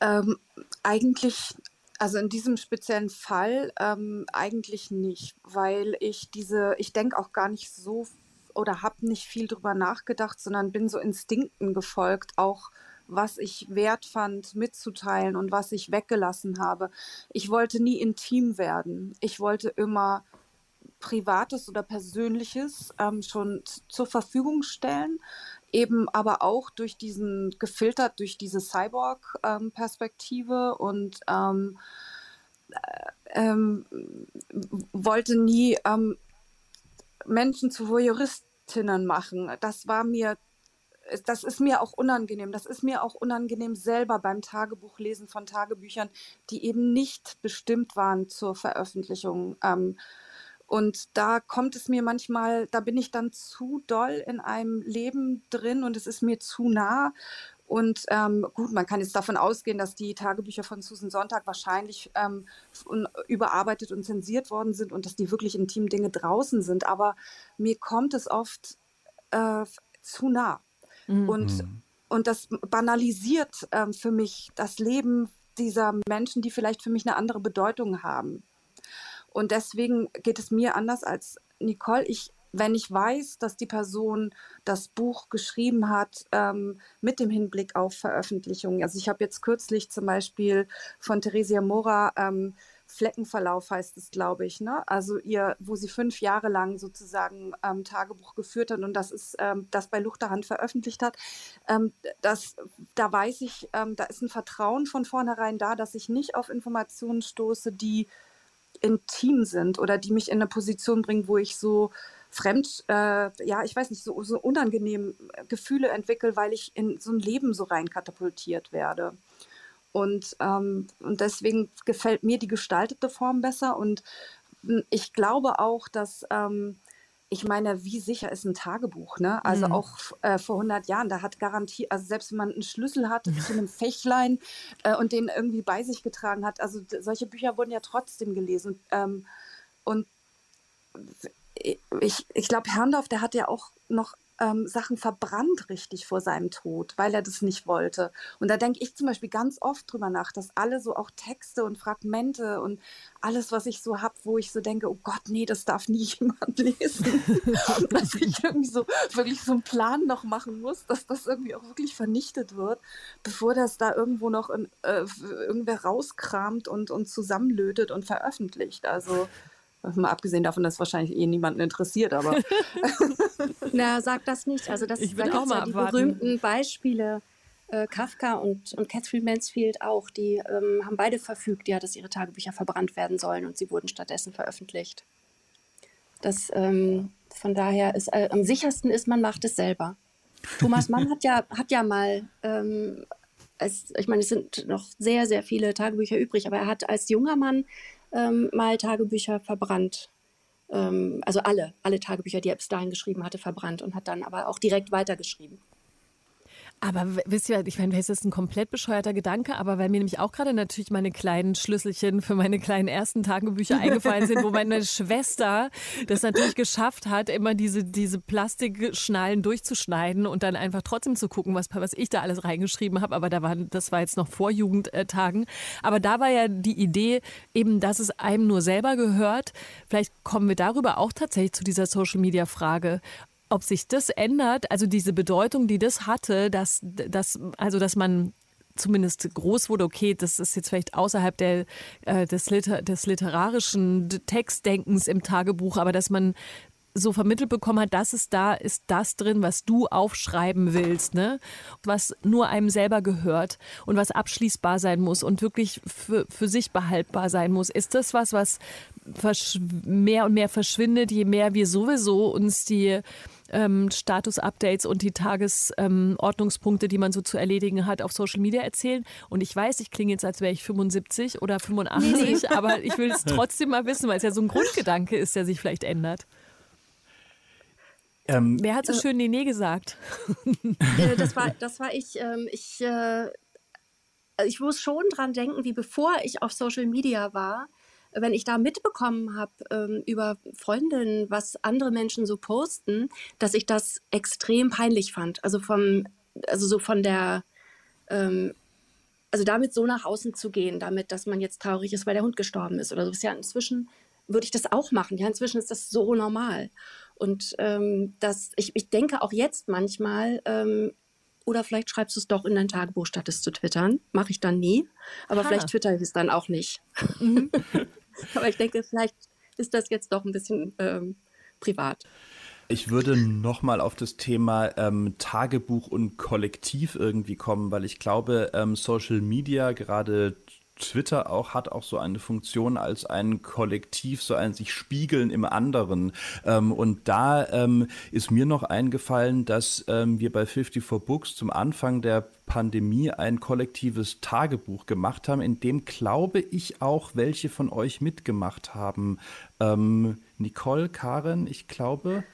Ähm, eigentlich, also in diesem speziellen Fall ähm, eigentlich nicht, weil ich diese, ich denke auch gar nicht so oder habe nicht viel drüber nachgedacht, sondern bin so Instinkten gefolgt, auch was ich wert fand mitzuteilen und was ich weggelassen habe. Ich wollte nie intim werden. Ich wollte immer Privates oder Persönliches ähm, schon zur Verfügung stellen, eben aber auch durch diesen gefiltert durch diese Cyborg-Perspektive ähm, und ähm, äh, ähm, wollte nie ähm, Menschen zu Voyeuristinnen machen. Das war mir das ist mir auch unangenehm. Das ist mir auch unangenehm selber beim Tagebuchlesen von Tagebüchern, die eben nicht bestimmt waren zur Veröffentlichung. Ähm, und da kommt es mir manchmal, da bin ich dann zu doll in einem Leben drin und es ist mir zu nah. Und ähm, gut, man kann jetzt davon ausgehen, dass die Tagebücher von Susan Sonntag wahrscheinlich ähm, überarbeitet und zensiert worden sind und dass die wirklich intimen Dinge draußen sind. Aber mir kommt es oft äh, zu nah. Mhm. Und, und das banalisiert ähm, für mich das Leben dieser Menschen, die vielleicht für mich eine andere Bedeutung haben. Und deswegen geht es mir anders als Nicole. Ich wenn ich weiß, dass die Person das Buch geschrieben hat ähm, mit dem Hinblick auf Veröffentlichung. Also ich habe jetzt kürzlich zum Beispiel von Theresia Mora ähm, Fleckenverlauf heißt es, glaube ich, ne? Also ihr, wo sie fünf Jahre lang sozusagen ähm, Tagebuch geführt hat und das ist, ähm, das bei Luchterhand veröffentlicht hat, ähm, das, da weiß ich, ähm, da ist ein Vertrauen von vornherein da, dass ich nicht auf Informationen stoße, die intim sind oder die mich in eine Position bringen, wo ich so fremd, äh, ja, ich weiß nicht, so, so unangenehm äh, Gefühle entwickle, weil ich in so ein Leben so rein katapultiert werde. Und, ähm, und deswegen gefällt mir die gestaltete Form besser. Und hm, ich glaube auch, dass, ähm, ich meine, wie sicher ist ein Tagebuch? Ne? Also mhm. auch äh, vor 100 Jahren, da hat garantiert, also selbst wenn man einen Schlüssel hat [laughs] zu einem Fächlein äh, und den irgendwie bei sich getragen hat, also solche Bücher wurden ja trotzdem gelesen. Ähm, und ich, ich glaube, Herrndorf, der hat ja auch noch ähm, Sachen verbrannt richtig vor seinem Tod, weil er das nicht wollte. Und da denke ich zum Beispiel ganz oft drüber nach, dass alle so auch Texte und Fragmente und alles, was ich so habe, wo ich so denke, oh Gott, nee, das darf [laughs] nie jemand lesen. [laughs] dass ich irgendwie so wirklich so einen Plan noch machen muss, dass das irgendwie auch wirklich vernichtet wird, bevor das da irgendwo noch in, äh, irgendwer rauskramt und, und zusammenlötet und veröffentlicht. Also Mal abgesehen davon, dass wahrscheinlich eh niemanden interessiert, aber. [laughs] Na, sag das nicht. Also, das ich will auch mal ja die berühmten Beispiele. Äh, Kafka und, und Catherine Mansfield auch, die ähm, haben beide verfügt, ja, dass ihre Tagebücher verbrannt werden sollen und sie wurden stattdessen veröffentlicht. Das, ähm, von daher ist äh, am sichersten ist, man macht es selber. Thomas Mann hat ja, hat ja mal, ähm, als, ich meine, es sind noch sehr, sehr viele Tagebücher übrig, aber er hat als junger Mann ähm, mal Tagebücher verbrannt. Ähm, also alle, alle Tagebücher, die er bis dahin geschrieben hatte, verbrannt und hat dann aber auch direkt weitergeschrieben. Aber wisst ihr, ich meine, das ist ein komplett bescheuerter Gedanke, aber weil mir nämlich auch gerade natürlich meine kleinen Schlüsselchen für meine kleinen ersten Tagebücher [laughs] eingefallen sind, wo meine Schwester das natürlich geschafft hat, immer diese, diese Plastikschnallen durchzuschneiden und dann einfach trotzdem zu gucken, was, was ich da alles reingeschrieben habe. Aber da war, das war jetzt noch vor Jugendtagen. Aber da war ja die Idee eben, dass es einem nur selber gehört. Vielleicht kommen wir darüber auch tatsächlich zu dieser Social Media Frage ob sich das ändert, also diese Bedeutung, die das hatte, dass, dass, also dass man zumindest groß wurde, okay, das ist jetzt vielleicht außerhalb der, äh, des, Liter, des literarischen Textdenkens im Tagebuch, aber dass man so vermittelt bekommen hat, dass es da ist das drin, was du aufschreiben willst, ne? Was nur einem selber gehört und was abschließbar sein muss und wirklich für, für sich behaltbar sein muss. Ist das was, was mehr und mehr verschwindet, je mehr wir sowieso uns die ähm, Status-Updates und die Tagesordnungspunkte, ähm, die man so zu erledigen hat, auf Social Media erzählen. Und ich weiß, ich klinge jetzt, als wäre ich 75 oder 85, nee. aber ich will es [laughs] trotzdem mal wissen, weil es ja so ein Grundgedanke ist, der sich vielleicht ändert. Ähm, Wer hat so äh, schön Nee gesagt? [laughs] Äh, das, war, das war ich. Ähm, ich, äh, ich muss schon dran denken, wie bevor ich auf Social Media war, wenn ich da mitbekommen habe ähm, über Freundinnen, was andere Menschen so posten, dass ich das extrem peinlich fand. Also vom, also so von der, ähm, also damit so nach außen zu gehen, damit, dass man jetzt traurig ist, weil der Hund gestorben ist oder so. Ist ja inzwischen würde ich das auch machen. Ja, inzwischen ist das so normal. Und ähm, das, ich, ich denke auch jetzt manchmal, ähm, oder vielleicht schreibst du es doch in dein Tagebuch, statt es zu twittern. Mache ich dann nie. Aber ha. vielleicht twitter ich es dann auch nicht. Mhm. [laughs] Aber ich denke, vielleicht ist das jetzt doch ein bisschen ähm, privat. Ich würde nochmal auf das Thema ähm, Tagebuch und Kollektiv irgendwie kommen, weil ich glaube, ähm, Social Media, gerade Twitter auch hat auch so eine Funktion als ein Kollektiv, so ein sich spiegeln im anderen. Ähm, und da ähm, ist mir noch eingefallen, dass ähm, wir bei 54 Books zum Anfang der Pandemie ein kollektives Tagebuch gemacht haben, in dem glaube ich auch welche von euch mitgemacht haben. Ähm, Nicole, Karen, ich glaube.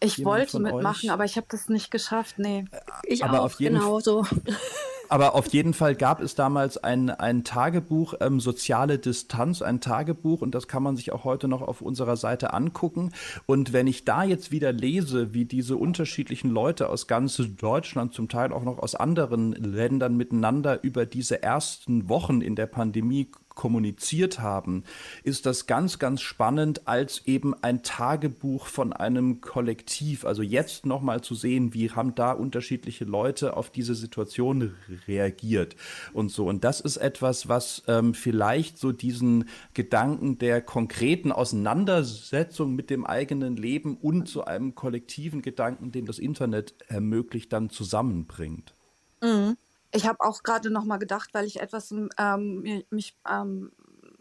Ich wollte mitmachen, euch. aber ich habe das nicht geschafft, nee. Ich aber auch, auf jeden genau so. [laughs] aber auf jeden Fall gab es damals ein, ein Tagebuch, ähm, Soziale Distanz, ein Tagebuch, und das kann man sich auch heute noch auf unserer Seite angucken. Und wenn ich da jetzt wieder lese, wie diese unterschiedlichen Leute aus ganz Deutschland, zum Teil auch noch aus anderen Ländern miteinander über diese ersten Wochen in der Pandemie kommuniziert haben, ist das ganz, ganz spannend als eben ein Tagebuch von einem Kollektiv. Also jetzt nochmal zu sehen, wie haben da unterschiedliche Leute auf diese Situation reagiert und so. Und das ist etwas, was ähm, vielleicht so diesen Gedanken der konkreten Auseinandersetzung mit dem eigenen Leben und zu einem kollektiven Gedanken, den das Internet ermöglicht, dann zusammenbringt. Mhm. Ich habe auch gerade noch mal gedacht, weil ich etwas ähm, mich ähm,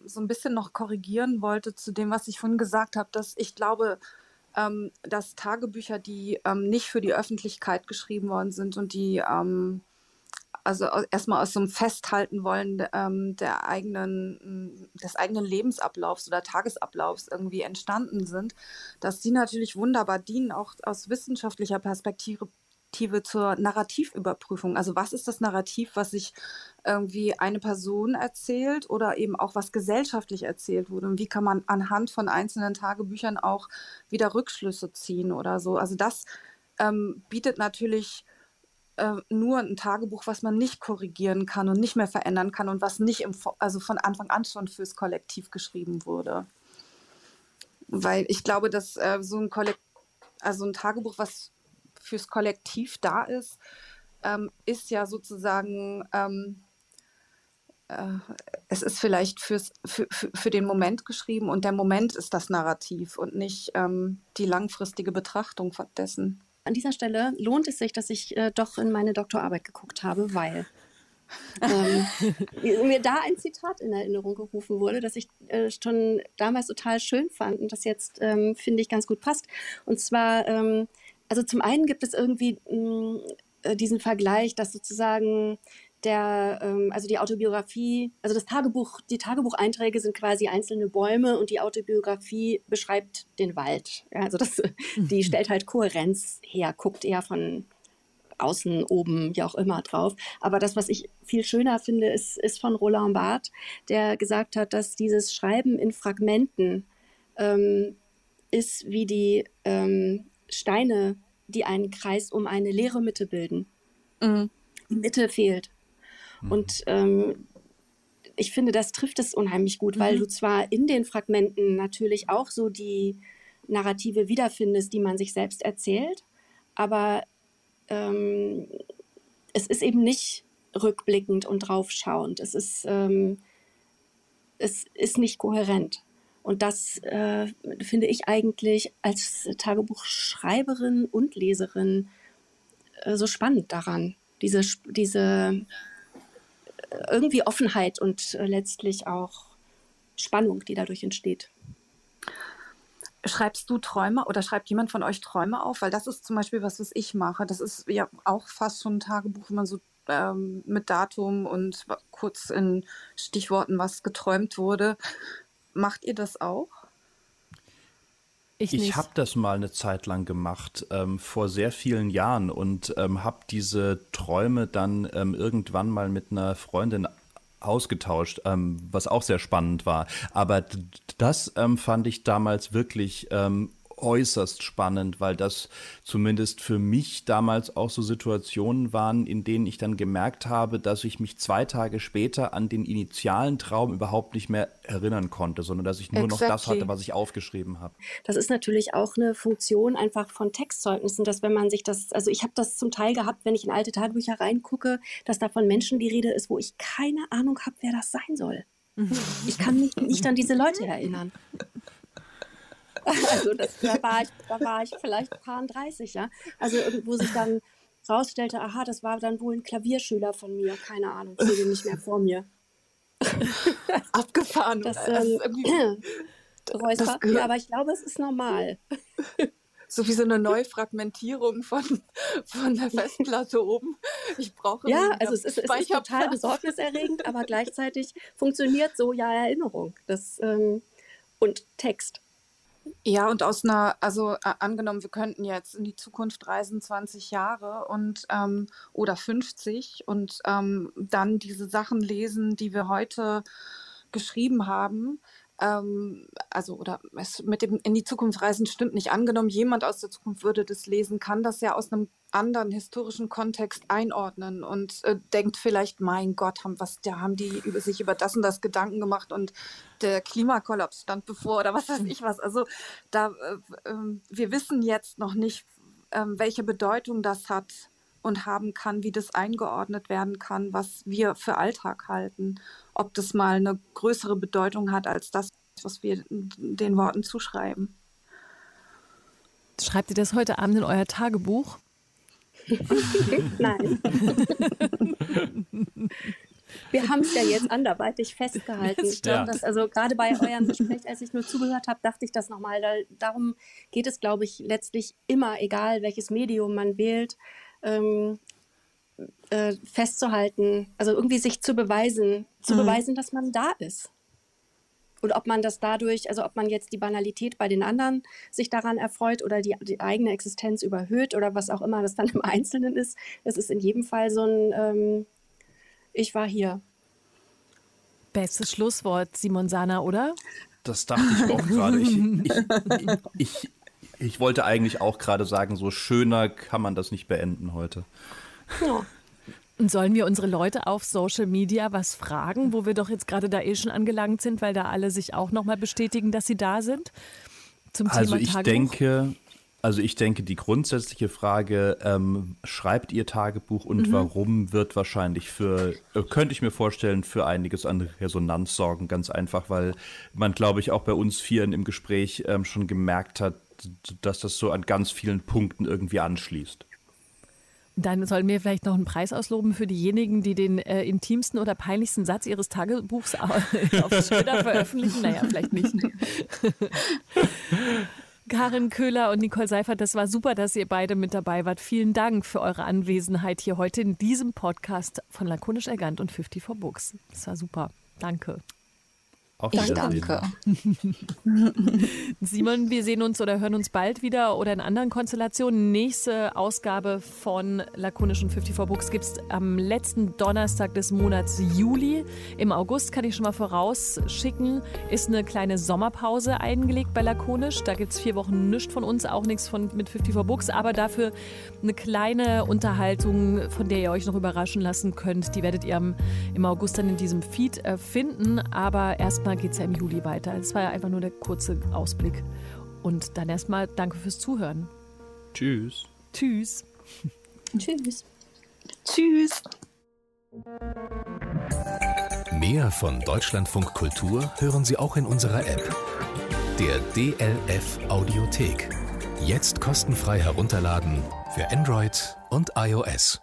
so ein bisschen noch korrigieren wollte zu dem, was ich vorhin gesagt habe, dass ich glaube, ähm, dass Tagebücher, die ähm, nicht für die Öffentlichkeit geschrieben worden sind und die ähm, also erstmal aus so einem Festhalten wollen ähm, der eigenen, des eigenen Lebensablaufs oder Tagesablaufs irgendwie entstanden sind, dass die natürlich wunderbar dienen, auch aus wissenschaftlicher Perspektive, Perspektive zur Narrativüberprüfung. Also was ist das Narrativ, was sich irgendwie eine Person erzählt oder eben auch was gesellschaftlich erzählt wurde und wie kann man anhand von einzelnen Tagebüchern auch wieder Rückschlüsse ziehen oder so. Also das ähm, bietet natürlich äh, nur ein Tagebuch, was man nicht korrigieren kann und nicht mehr verändern kann und was nicht im, also von Anfang an schon fürs Kollektiv geschrieben wurde. Weil ich glaube, dass äh, so ein Kollektiv, also ein Tagebuch, was fürs Kollektiv da ist, ähm, ist ja sozusagen, ähm, äh, es ist vielleicht fürs, für, für, für, den Moment geschrieben und der Moment ist das Narrativ und nicht ähm, die langfristige Betrachtung dessen. An dieser Stelle lohnt es sich, dass ich äh, doch in meine Doktorarbeit geguckt habe, weil [laughs] ähm, mir da ein Zitat in Erinnerung gerufen wurde, das ich äh, schon damals total schön fand und das jetzt, ähm, finde ich, ganz gut passt. Und zwar ähm, also zum einen gibt es irgendwie mh, mm, äh, diesen Vergleich, dass sozusagen der, ähm, also die Autobiografie, also das Tagebuch, die Tagebucheinträge sind quasi einzelne Bäume und die Autobiografie beschreibt den Wald. Ja, also das, [laughs] die stellt halt Kohärenz her, guckt eher von außen, oben, wie auch immer drauf. Aber das, was ich viel schöner finde, ist, ist von Roland Barthes, der gesagt hat, dass dieses Schreiben in Fragmenten ähm, ist wie die ähm, Steine, die einen Kreis um eine leere Mitte bilden. Mhm. Die Mitte fehlt. Mhm. Und ähm, ich finde, das trifft es unheimlich gut, weil mhm. du zwar in den Fragmenten natürlich auch so die Narrative wiederfindest, die man sich selbst erzählt, aber ähm, es ist eben nicht rückblickend und draufschauend. Es ist, ähm, es ist nicht kohärent. Und das äh, finde ich eigentlich als Tagebuchschreiberin und Leserin äh, so spannend daran. Diese, diese äh, irgendwie Offenheit und äh, letztlich auch Spannung, die dadurch entsteht. Schreibst du Träume oder schreibt jemand von euch Träume auf? Weil das ist zum Beispiel was, was ich mache. Das ist ja auch fast schon ein Tagebuch, wenn man so ähm, mit Datum und kurz in Stichworten, was geträumt wurde. Macht ihr das auch? Ich, ich habe das mal eine Zeit lang gemacht, ähm, vor sehr vielen Jahren und ähm, habe diese Träume dann ähm, irgendwann mal mit einer Freundin ausgetauscht, ähm, was auch sehr spannend war. Aber das ähm, fand ich damals wirklich ähm, äußerst spannend, weil das zumindest für mich damals auch so Situationen waren, in denen ich dann gemerkt habe, dass ich mich zwei Tage später an den initialen Traum überhaupt nicht mehr erinnern konnte, sondern dass ich nur exactly. noch das hatte, was ich aufgeschrieben habe. Das ist natürlich auch eine Funktion einfach von Textzeugnissen, dass wenn man sich das, also ich habe das zum Teil gehabt, wenn ich in alte Tagebücher reingucke, dass da von Menschen die Rede ist, wo ich keine Ahnung habe, wer das sein soll. Ich kann mich nicht an diese Leute erinnern. [laughs] [laughs] Also das, da, war ich, da war ich vielleicht paar 30, ja. Also wo sich dann rausstellte, aha, das war dann wohl ein Klavierschüler von mir, keine Ahnung, ich sehe nicht mehr vor mir. [laughs] Abgefahren. Das, ähm, [clears throat] das, das ja, aber ich glaube, es ist normal. So wie so eine Neufragmentierung von, von der Festplatte oben. Ich brauche Ja, also es ist, es ist total besorgniserregend, aber gleichzeitig funktioniert so ja Erinnerung das, ähm, und Text. Ja, und aus einer, also äh, angenommen, wir könnten jetzt in die Zukunft reisen, 20 Jahre und ähm, oder 50 und ähm, dann diese Sachen lesen, die wir heute geschrieben haben, ähm, also oder es mit dem in die Zukunft reisen stimmt nicht. Angenommen, jemand aus der Zukunft würde das lesen, kann das ja aus einem anderen historischen Kontext einordnen und äh, denkt vielleicht, mein Gott, haben was, da haben die über sich über das und das Gedanken gemacht und der Klimakollaps stand bevor oder was weiß ich was. Also da äh, äh, wir wissen jetzt noch nicht, ähm, welche Bedeutung das hat und haben kann, wie das eingeordnet werden kann, was wir für Alltag halten. Ob das mal eine größere Bedeutung hat als das, was wir den Worten zuschreiben. Schreibt ihr das heute Abend in euer Tagebuch? [laughs] Nein. Wir haben es ja jetzt anderweitig festgehalten. Ich glaube, dass also gerade bei eurem Gespräch, als ich nur zugehört habe, dachte ich das nochmal. Da, darum geht es, glaube ich, letztlich immer, egal welches Medium man wählt, ähm, äh, festzuhalten, also irgendwie sich zu beweisen, zu mhm. beweisen, dass man da ist. Und ob man das dadurch, also ob man jetzt die Banalität bei den anderen sich daran erfreut oder die, die eigene Existenz überhöht oder was auch immer das dann im Einzelnen ist, das ist in jedem Fall so ein ähm, Ich war hier. Bestes Schlusswort, Simon Sana, oder? Das dachte ich auch gerade. Ich, ich, ich, ich, wollte eigentlich auch gerade sagen, so schöner kann man das nicht beenden heute. Ja. Und sollen wir unsere Leute auf Social Media was fragen, wo wir doch jetzt gerade da eh schon angelangt sind, weil da alle sich auch nochmal bestätigen, dass sie da sind? Zum also Thema ich Tagebuch? denke, also ich denke, die grundsätzliche Frage, ähm, schreibt ihr Tagebuch und mhm. warum, wird wahrscheinlich für, äh, könnte ich mir vorstellen, für einiges an Resonanz sorgen. Ganz einfach, weil man, glaube ich, auch bei uns Vieren im Gespräch ähm, schon gemerkt hat, dass das so an ganz vielen Punkten irgendwie anschließt. Dann sollen wir vielleicht noch einen Preis ausloben für diejenigen, die den äh, intimsten oder peinlichsten Satz ihres Tagebuchs [laughs] auf Twitter veröffentlichen. Naja, vielleicht nicht. [laughs] Karin Köhler und Nicole Seifert, das war super, dass ihr beide mit dabei wart. Vielen Dank für eure Anwesenheit hier heute in diesem Podcast von Lakonisch Elegant und 54 Books. Das war super. Danke. Auf ich danke. [laughs] Simon, wir sehen uns oder hören uns bald wieder oder in anderen Konstellationen. Nächste Ausgabe von Lakonischen 54 Books gibt es am letzten Donnerstag des Monats Juli. Im August kann ich schon mal vorausschicken, ist eine kleine Sommerpause eingelegt bei Lakonisch. Da gibt es vier Wochen nichts von uns, auch nichts von, mit 54 Books, aber dafür eine kleine Unterhaltung, von der ihr euch noch überraschen lassen könnt. Die werdet ihr im August dann in diesem Feed äh, finden. Aber erstmal geht es ja im Juli weiter. Das war ja einfach nur der kurze Ausblick. Und dann erstmal danke fürs Zuhören. Tschüss. Tschüss. [laughs] Tschüss. Tschüss. Mehr von Deutschlandfunk Kultur hören Sie auch in unserer App. Der DLF Audiothek. Jetzt kostenfrei herunterladen für Android und iOS.